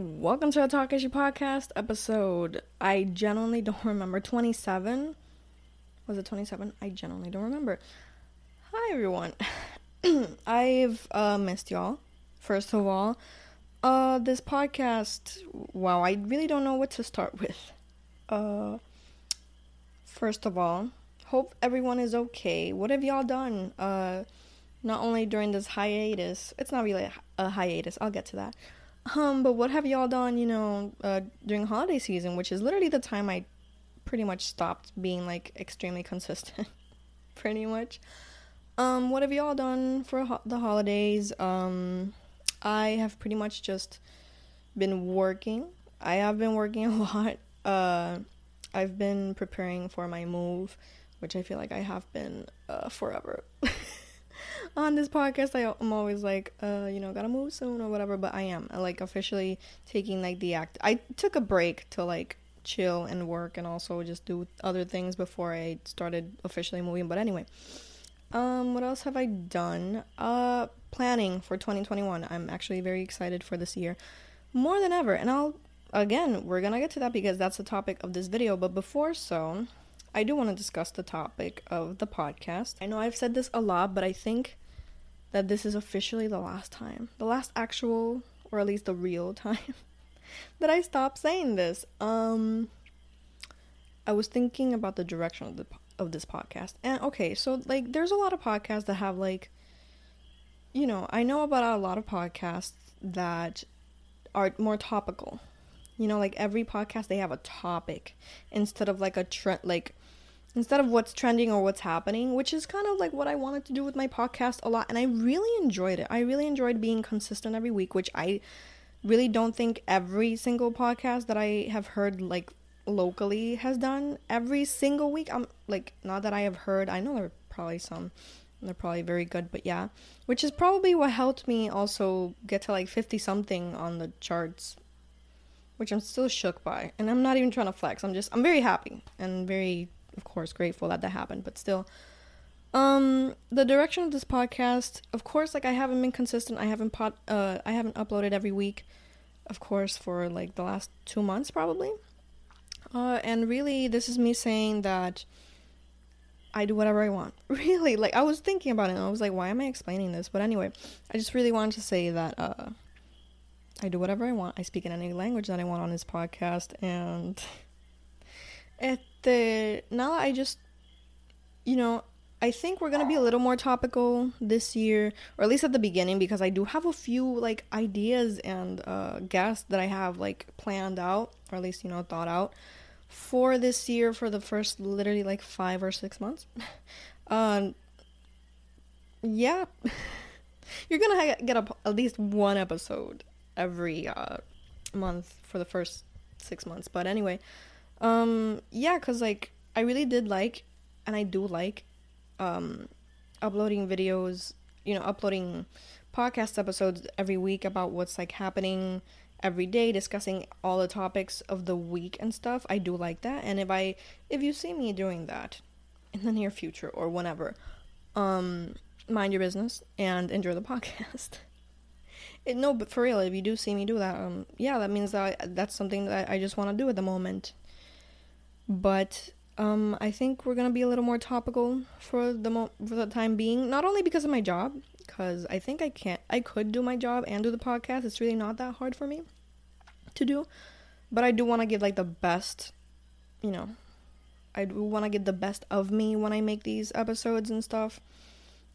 Welcome to a Takashi podcast episode. I genuinely don't remember. 27? Was it 27? I genuinely don't remember. Hi, everyone. I've uh, missed y'all. First of all, uh, this podcast, wow, I really don't know what to start with. Uh, first of all, hope everyone is okay. What have y'all done? Uh, not only during this hiatus, it's not really a hiatus, I'll get to that um, but what have y'all done, you know, uh, during holiday season, which is literally the time I pretty much stopped being like extremely consistent, pretty much. Um, what have y'all done for ho- the holidays? Um, I have pretty much just been working. I have been working a lot. Uh, I've been preparing for my move, which I feel like I have been uh, forever. on this podcast I, am always like uh you know gotta move soon or whatever but i am like officially taking like the act i took a break to like chill and work and also just do other things before i started officially moving but anyway. Um what else have i done? Uh planning for 2021 i'm actually very excited for this year more than ever and i'll again we're gonna get to that because that's the topic of this video but before so I do want to discuss the topic of the podcast. I know I've said this a lot, but I think that this is officially the last time, the last actual, or at least the real time, that I stop saying this. Um, I was thinking about the direction of the of this podcast, and okay, so like, there's a lot of podcasts that have like, you know, I know about a lot of podcasts that are more topical. You know, like every podcast they have a topic instead of like a trend, like instead of what's trending or what's happening, which is kind of like what I wanted to do with my podcast a lot. And I really enjoyed it. I really enjoyed being consistent every week, which I really don't think every single podcast that I have heard like locally has done every single week. I'm like, not that I have heard, I know there are probably some. They're probably very good, but yeah. Which is probably what helped me also get to like 50 something on the charts which I'm still shook by. And I'm not even trying to flex. I'm just I'm very happy and very of course grateful that that happened, but still um the direction of this podcast, of course like I haven't been consistent. I haven't pot uh I haven't uploaded every week of course for like the last 2 months probably. Uh and really this is me saying that I do whatever I want. Really, like I was thinking about it and I was like, why am I explaining this? But anyway, I just really wanted to say that uh I do whatever I want. I speak in any language that I want on this podcast and este now I just you know I think we're gonna be a little more topical this year, or at least at the beginning, because I do have a few like ideas and uh, guests that I have like planned out, or at least you know thought out for this year for the first literally like five or six months. um, yeah, you're gonna ha- get a, at least one episode every uh, month for the first six months. But anyway, um, yeah, cause like I really did like, and I do like, um, uploading videos. You know, uploading podcast episodes every week about what's like happening every day, discussing all the topics of the week and stuff. I do like that, and if I if you see me doing that in the near future or whenever, um, mind your business and enjoy the podcast. It, no, but for real, if you do see me do that, um, yeah, that means that I, that's something that I just want to do at the moment. But um, I think we're gonna be a little more topical for the mo- for the time being. Not only because of my job, because I think I can't, I could do my job and do the podcast. It's really not that hard for me to do, but I do want to give like the best, you know, I do want to get the best of me when I make these episodes and stuff.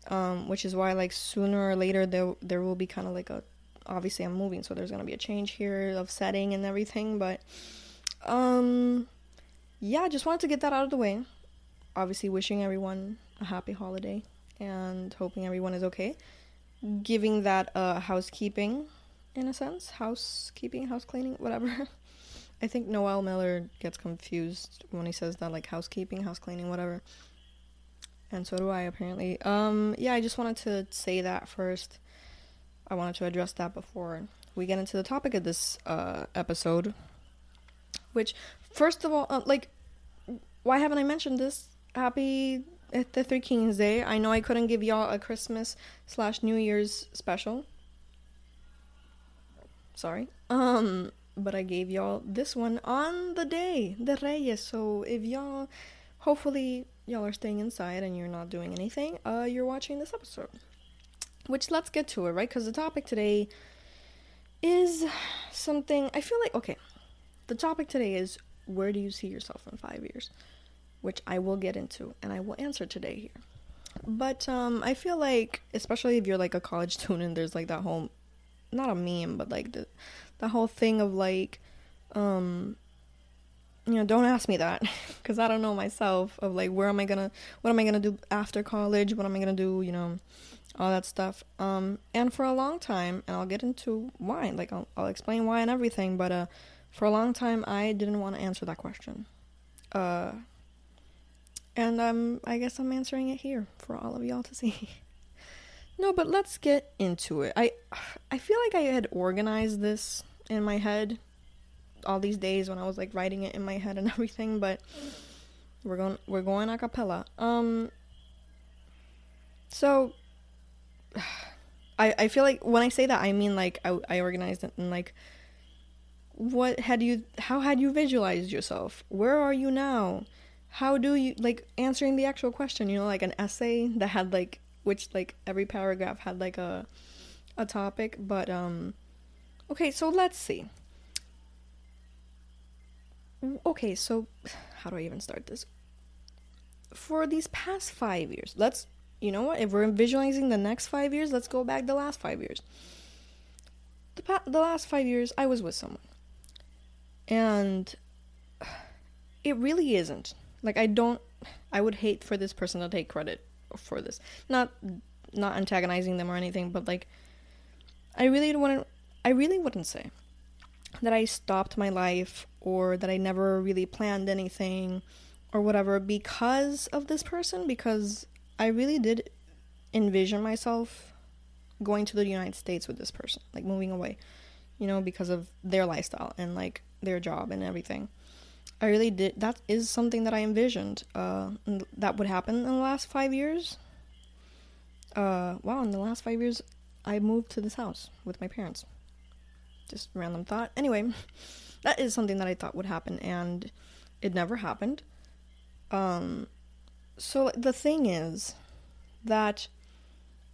Um, which is why like sooner or later there there will be kind of like a obviously I'm moving, so there's gonna be a change here of setting and everything, but um yeah, I just wanted to get that out of the way. Obviously, wishing everyone a happy holiday and hoping everyone is okay. Giving that uh, housekeeping, in a sense, housekeeping, house cleaning, whatever. I think Noel Miller gets confused when he says that, like housekeeping, house cleaning, whatever. And so do I, apparently. Um, yeah, I just wanted to say that first. I wanted to address that before we get into the topic of this uh, episode, which First of all, uh, like, why haven't I mentioned this? Happy the Three Kings Day. I know I couldn't give y'all a Christmas slash New Year's special. Sorry. Um, but I gave y'all this one on the day, the Reyes. So if y'all, hopefully, y'all are staying inside and you're not doing anything, uh, you're watching this episode. Which let's get to it, right? Because the topic today is something I feel like, okay, the topic today is where do you see yourself in five years? Which I will get into and I will answer today here. But um, I feel like, especially if you're like a college student, there's like that whole, not a meme, but like the, the whole thing of like, um, you know, don't ask me that because I don't know myself of like where am I gonna, what am I gonna do after college? What am I gonna do? You know, all that stuff. Um, and for a long time, and I'll get into why, like I'll, I'll explain why and everything. But uh, for a long time, I didn't want to answer that question. Uh, and um, I guess I'm answering it here for all of y'all to see. no, but let's get into it. I, I feel like I had organized this in my head all these days when I was like writing it in my head and everything, but we're going we're going a cappella. Um so I I feel like when I say that I mean like I I organized it and like what had you how had you visualized yourself? Where are you now? How do you like answering the actual question, you know, like an essay that had like which like every paragraph had like a a topic, but um okay, so let's see. Okay, so how do I even start this? For these past 5 years, let's you know what? If we're visualizing the next 5 years, let's go back the last 5 years. The pa- the last 5 years I was with someone and it really isn't. Like I don't I would hate for this person to take credit for this. Not not antagonizing them or anything, but like I really wouldn't I really wouldn't say that I stopped my life or that I never really planned anything or whatever because of this person because I really did envision myself going to the United States with this person, like moving away, you know, because of their lifestyle and like their job and everything. I really did. That is something that I envisioned. Uh, that would happen in the last five years. Uh, wow, in the last five years, I moved to this house with my parents. Just random thought. Anyway, that is something that I thought would happen, and it never happened. Um, so the thing is that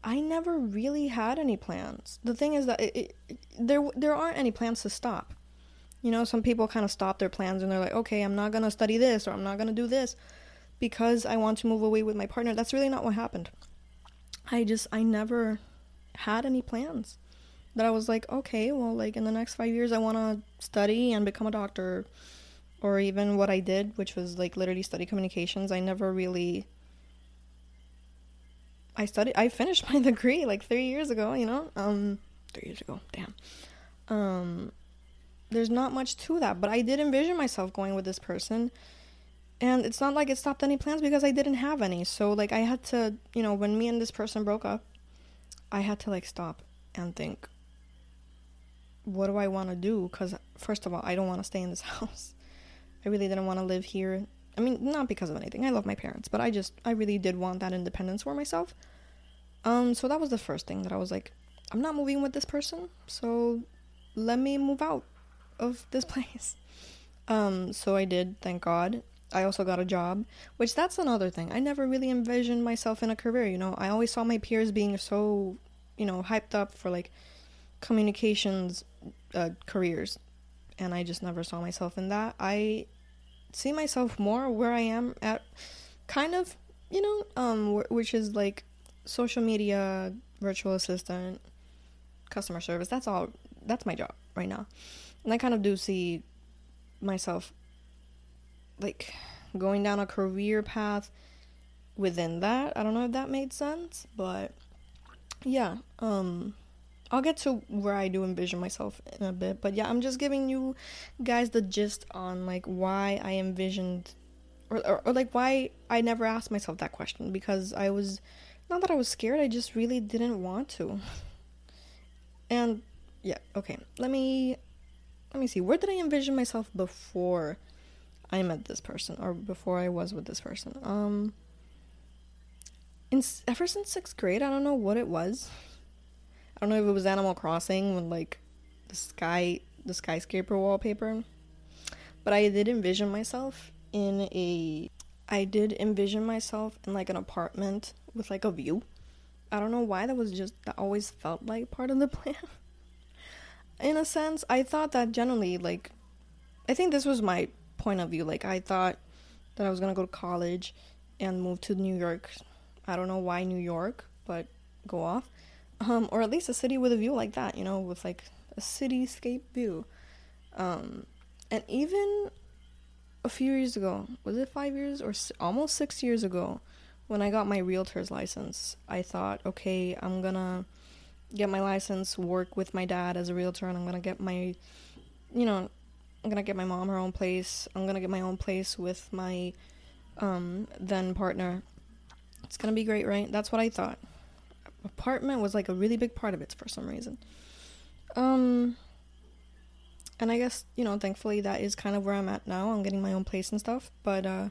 I never really had any plans. The thing is that it, it, there there aren't any plans to stop. You know, some people kind of stop their plans and they're like, okay, I'm not going to study this or I'm not going to do this because I want to move away with my partner. That's really not what happened. I just, I never had any plans that I was like, okay, well, like in the next five years, I want to study and become a doctor. Or even what I did, which was like literally study communications. I never really. I studied, I finished my degree like three years ago, you know? Um, three years ago, damn. Um, there's not much to that. But I did envision myself going with this person. And it's not like it stopped any plans because I didn't have any. So, like, I had to, you know, when me and this person broke up, I had to, like, stop and think, what do I want to do? Because, first of all, I don't want to stay in this house. I really didn't want to live here. I mean, not because of anything. I love my parents, but I just, I really did want that independence for myself. Um, so that was the first thing that I was like, I'm not moving with this person, so let me move out of this place. Um, so I did, thank God. I also got a job, which that's another thing. I never really envisioned myself in a career, you know. I always saw my peers being so, you know, hyped up for like communications uh, careers, and I just never saw myself in that. I see myself more where I am at kind of, you know, um which is like social media, virtual assistant, customer service. That's all that's my job right now. And I kind of do see myself like going down a career path within that. I don't know if that made sense, but yeah, um I'll get to where I do envision myself in a bit, but yeah, I'm just giving you guys the gist on like why I envisioned or, or, or like why I never asked myself that question because I was not that I was scared, I just really didn't want to. And yeah, okay. Let me let me see. Where did I envision myself before I met this person or before I was with this person? Um in ever since 6th grade, I don't know what it was. I don't know if it was Animal Crossing when like the sky the skyscraper wallpaper. But I did envision myself in a I did envision myself in like an apartment with like a view. I don't know why that was just that always felt like part of the plan. in a sense, I thought that generally like I think this was my point of view. Like I thought that I was going to go to college and move to New York. I don't know why New York, but go off. Um or at least a city with a view like that, you know, with like a cityscape view. Um and even a few years ago, was it five years or almost six years ago, when I got my realtor's license, I thought, okay, I'm gonna get my license, work with my dad as a realtor, and I'm gonna get my, you know, I'm gonna get my mom her own place. I'm gonna get my own place with my um, then partner. It's gonna be great, right? That's what I thought. Apartment was like a really big part of it for some reason. Um, and I guess you know, thankfully, that is kind of where I'm at now. I'm getting my own place and stuff, but uh,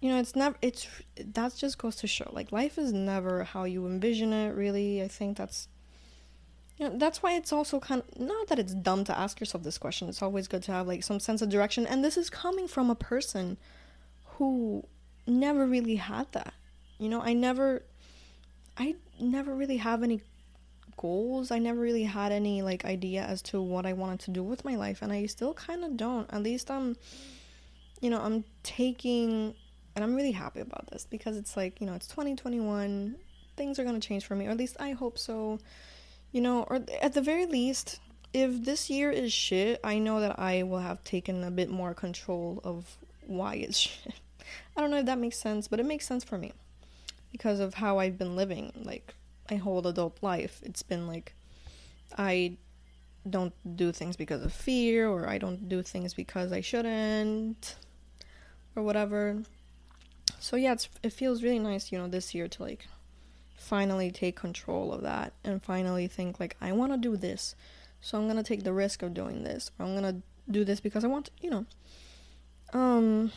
you know, it's never. It's that just goes to show, like, life is never how you envision it. Really, I think that's. You know, that's why it's also kind of not that it's dumb to ask yourself this question. It's always good to have like some sense of direction, and this is coming from a person who never really had that. You know, I never, I never really have any goals. I never really had any like idea as to what I wanted to do with my life and I still kind of don't. At least I'm you know, I'm taking and I'm really happy about this because it's like, you know, it's 2021. Things are going to change for me or at least I hope so. You know, or at the very least if this year is shit, I know that I will have taken a bit more control of why it's shit. I don't know if that makes sense, but it makes sense for me because of how I've been living. Like, my whole adult life. It's been like I don't do things because of fear or I don't do things because I shouldn't or whatever. So yeah, it feels really nice, you know, this year to like finally take control of that and finally think like I want to do this. So I'm going to take the risk of doing this. Or I'm going to do this because I want to, you know. Um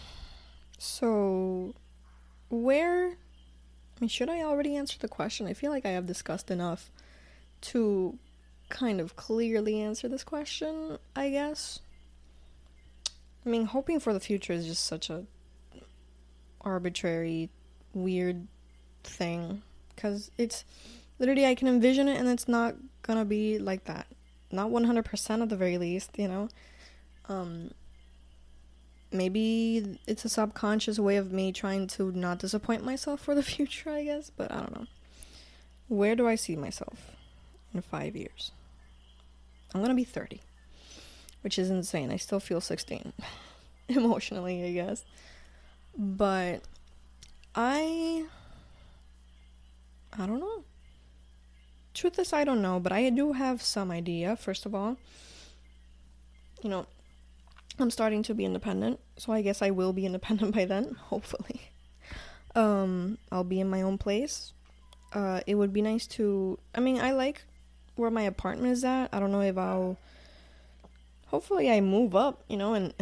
so where should I already answer the question? I feel like I have discussed enough to kind of clearly answer this question, I guess. I mean, hoping for the future is just such a arbitrary, weird thing because it's literally I can envision it and it's not gonna be like that. Not 100% at the very least, you know. Um maybe it's a subconscious way of me trying to not disappoint myself for the future, I guess, but I don't know. Where do I see myself in five years? I'm gonna be 30, which is insane. I still feel 16 emotionally, I guess. But I. I don't know. Truth is, I don't know, but I do have some idea, first of all. You know, I'm starting to be independent, so I guess I will be independent by then, hopefully. Um, I'll be in my own place. Uh, it would be nice to. I mean, I like where my apartment is at. I don't know if I'll. Hopefully, I move up, you know, and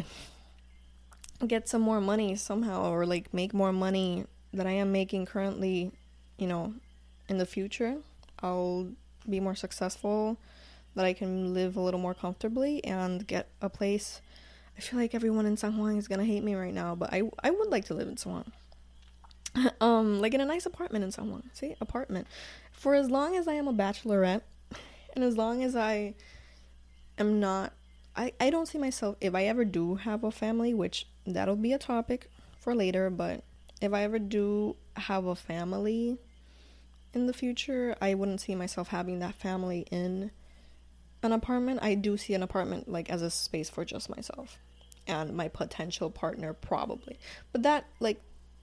get some more money somehow, or like make more money that I am making currently, you know, in the future. I'll be more successful, that I can live a little more comfortably and get a place I feel like everyone in San is gonna hate me right now, but I I would like to live in San um, like in a nice apartment in San. See, apartment. For as long as I am a bachelorette, and as long as I am not, I I don't see myself if I ever do have a family, which that'll be a topic for later. But if I ever do have a family in the future, I wouldn't see myself having that family in an apartment, I do see an apartment like as a space for just myself and my potential partner probably. But that like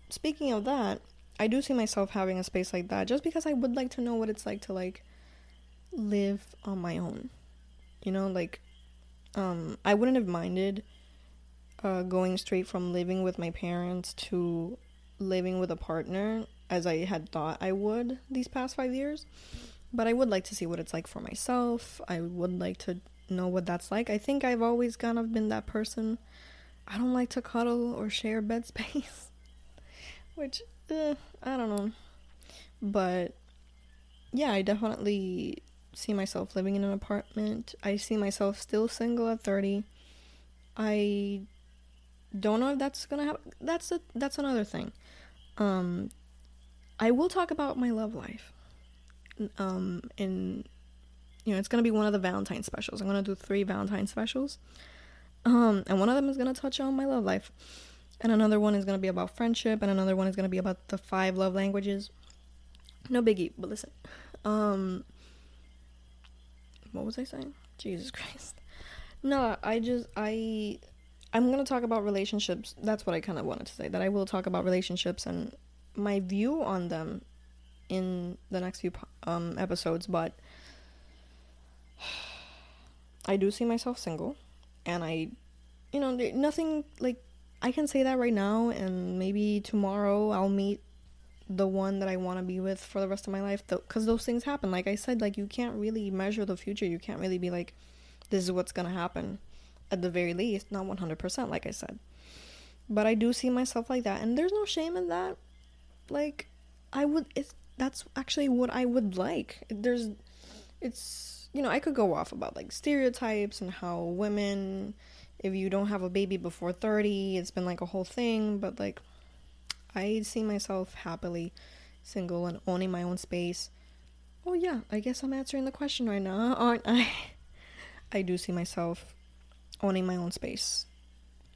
speaking of that, I do see myself having a space like that just because I would like to know what it's like to like live on my own. You know, like um I wouldn't have minded uh going straight from living with my parents to living with a partner as I had thought I would these past 5 years. But I would like to see what it's like for myself. I would like to know what that's like. I think I've always kind of been that person. I don't like to cuddle or share bed space, which eh, I don't know. But yeah, I definitely see myself living in an apartment. I see myself still single at 30. I don't know if that's gonna happen. That's a that's another thing. Um, I will talk about my love life. Um, in you know, it's gonna be one of the Valentine specials. I'm gonna do three Valentine specials. Um, and one of them is gonna touch on my love life, and another one is gonna be about friendship, and another one is gonna be about the five love languages. No biggie, but listen. Um, what was I saying? Jesus Christ. No, I just I I'm gonna talk about relationships. That's what I kind of wanted to say. That I will talk about relationships and my view on them in the next few um, episodes. But I do see myself single, and I, you know, nothing like I can say that right now, and maybe tomorrow I'll meet the one that I want to be with for the rest of my life. Because those things happen. Like I said, like you can't really measure the future. You can't really be like, this is what's gonna happen at the very least, not 100%, like I said. But I do see myself like that, and there's no shame in that. Like, I would, it's, that's actually what I would like. There's, it's, you know, I could go off about like stereotypes and how women, if you don't have a baby before 30, it's been like a whole thing, but like, I see myself happily single and owning my own space. Oh, yeah, I guess I'm answering the question right now, aren't I? I do see myself owning my own space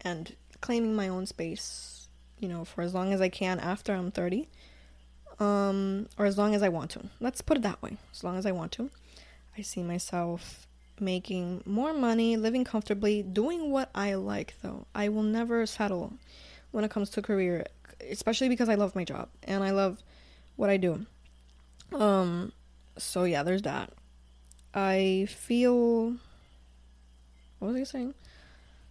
and claiming my own space, you know, for as long as I can after I'm 30. Um, or as long as I want to. Let's put it that way. As long as I want to. I see myself making more money, living comfortably, doing what I like though. I will never settle when it comes to career, especially because I love my job and I love what I do. Um so yeah, there's that. I feel what was I saying?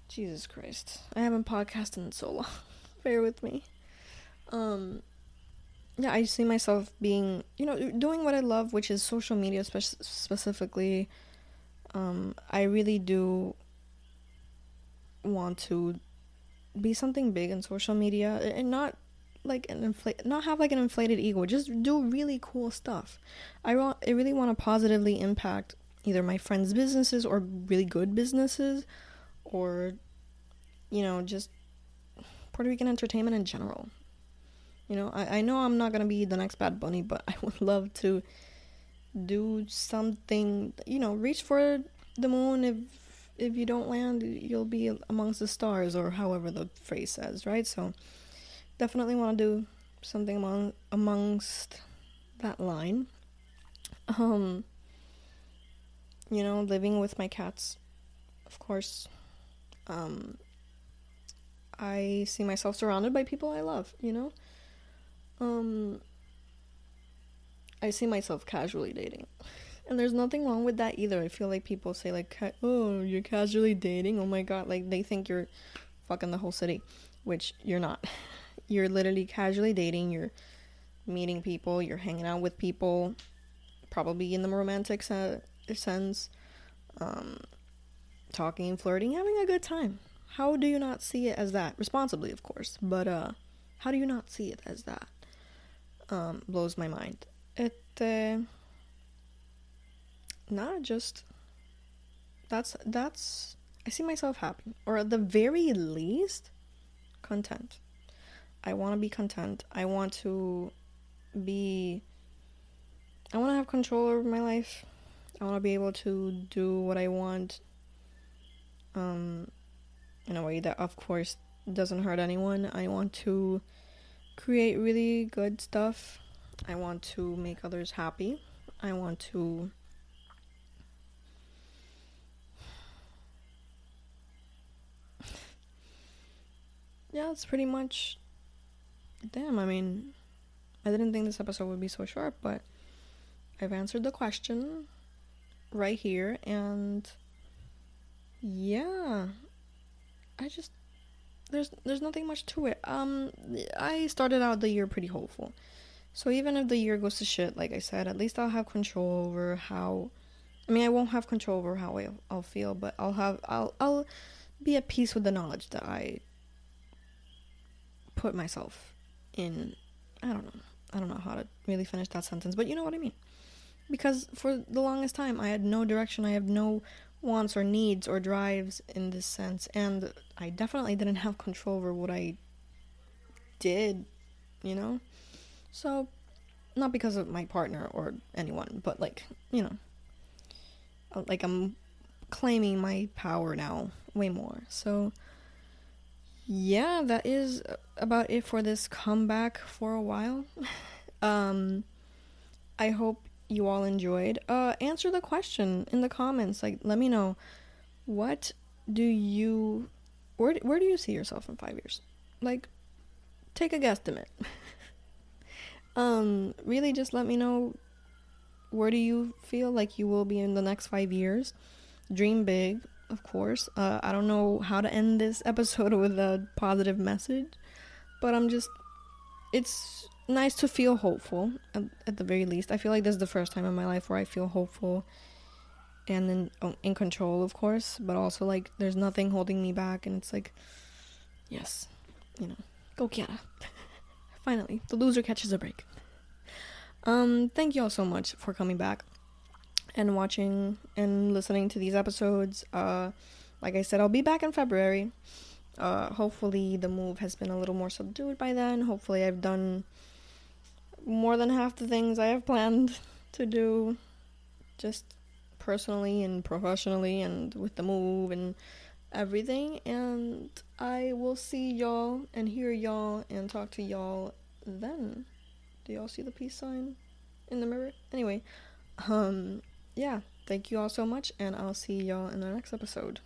Jesus Christ. I haven't podcasted in so long. Bear with me. Um yeah, I see myself being, you know, doing what I love, which is social media spe- specifically. Um I really do want to be something big in social media and not like an inflate not have like an inflated ego just do really cool stuff i want i really want to positively impact either my friends' businesses or really good businesses or you know just Puerto Rican entertainment in general. You know, I, I know I'm not gonna be the next Bad Bunny, but I would love to do something. You know, reach for the moon. If if you don't land, you'll be amongst the stars, or however the phrase says, right? So, definitely want to do something among amongst that line. Um, you know, living with my cats, of course. Um, I see myself surrounded by people I love, you know? Um, I see myself casually dating. And there's nothing wrong with that either. I feel like people say, like, oh, you're casually dating? Oh my god. Like, they think you're fucking the whole city, which you're not. You're literally casually dating. You're meeting people. You're hanging out with people, probably in the romantic sense sense, um, talking, flirting, having a good time. How do you not see it as that? Responsibly, of course, but uh, how do you not see it as that? Um, blows my mind. It, uh, not just. That's that's. I see myself happy, or at the very least, content. I want to be content. I want to be. I want to have control over my life. I want to be able to do what I want um, in a way that, of course, doesn't hurt anyone. I want to create really good stuff. I want to make others happy. I want to. yeah, it's pretty much. Damn, I mean, I didn't think this episode would be so short, but I've answered the question right here and yeah i just there's there's nothing much to it. Um i started out the year pretty hopeful. So even if the year goes to shit like i said at least i'll have control over how i mean i won't have control over how I, i'll feel but i'll have i'll i'll be at peace with the knowledge that i put myself in. I don't know. I don't know how to really finish that sentence but you know what i mean. Because for the longest time I had no direction. I have no wants or needs or drives in this sense, and I definitely didn't have control over what I did, you know? So, not because of my partner or anyone, but like, you know, uh, like I'm claiming my power now way more. So, yeah, that is about it for this comeback for a while. um, I hope you all enjoyed. Uh, answer the question in the comments. Like, let me know what do you, where where do you see yourself in five years? Like, take a guesstimate. um, really, just let me know where do you feel like you will be in the next five years. Dream big, of course. Uh, I don't know how to end this episode with a positive message, but I'm just. It's nice to feel hopeful at, at, the very least. I feel like this is the first time in my life where I feel hopeful and in oh, in control, of course, but also like there's nothing holding me back, and it's like, yes, you know, go Kiara. Finally, the loser catches a break. Um, thank you all so much for coming back and watching and listening to these episodes. Uh, like I said, I'll be back in February. Uh, hopefully the move has been a little more subdued by then. Hopefully I've done more than half the things I have planned to do, just personally and professionally, and with the move and everything. And I will see y'all and hear y'all and talk to y'all then. Do y'all see the peace sign in the mirror? Anyway, um, yeah, thank you all so much, and I'll see y'all in the next episode.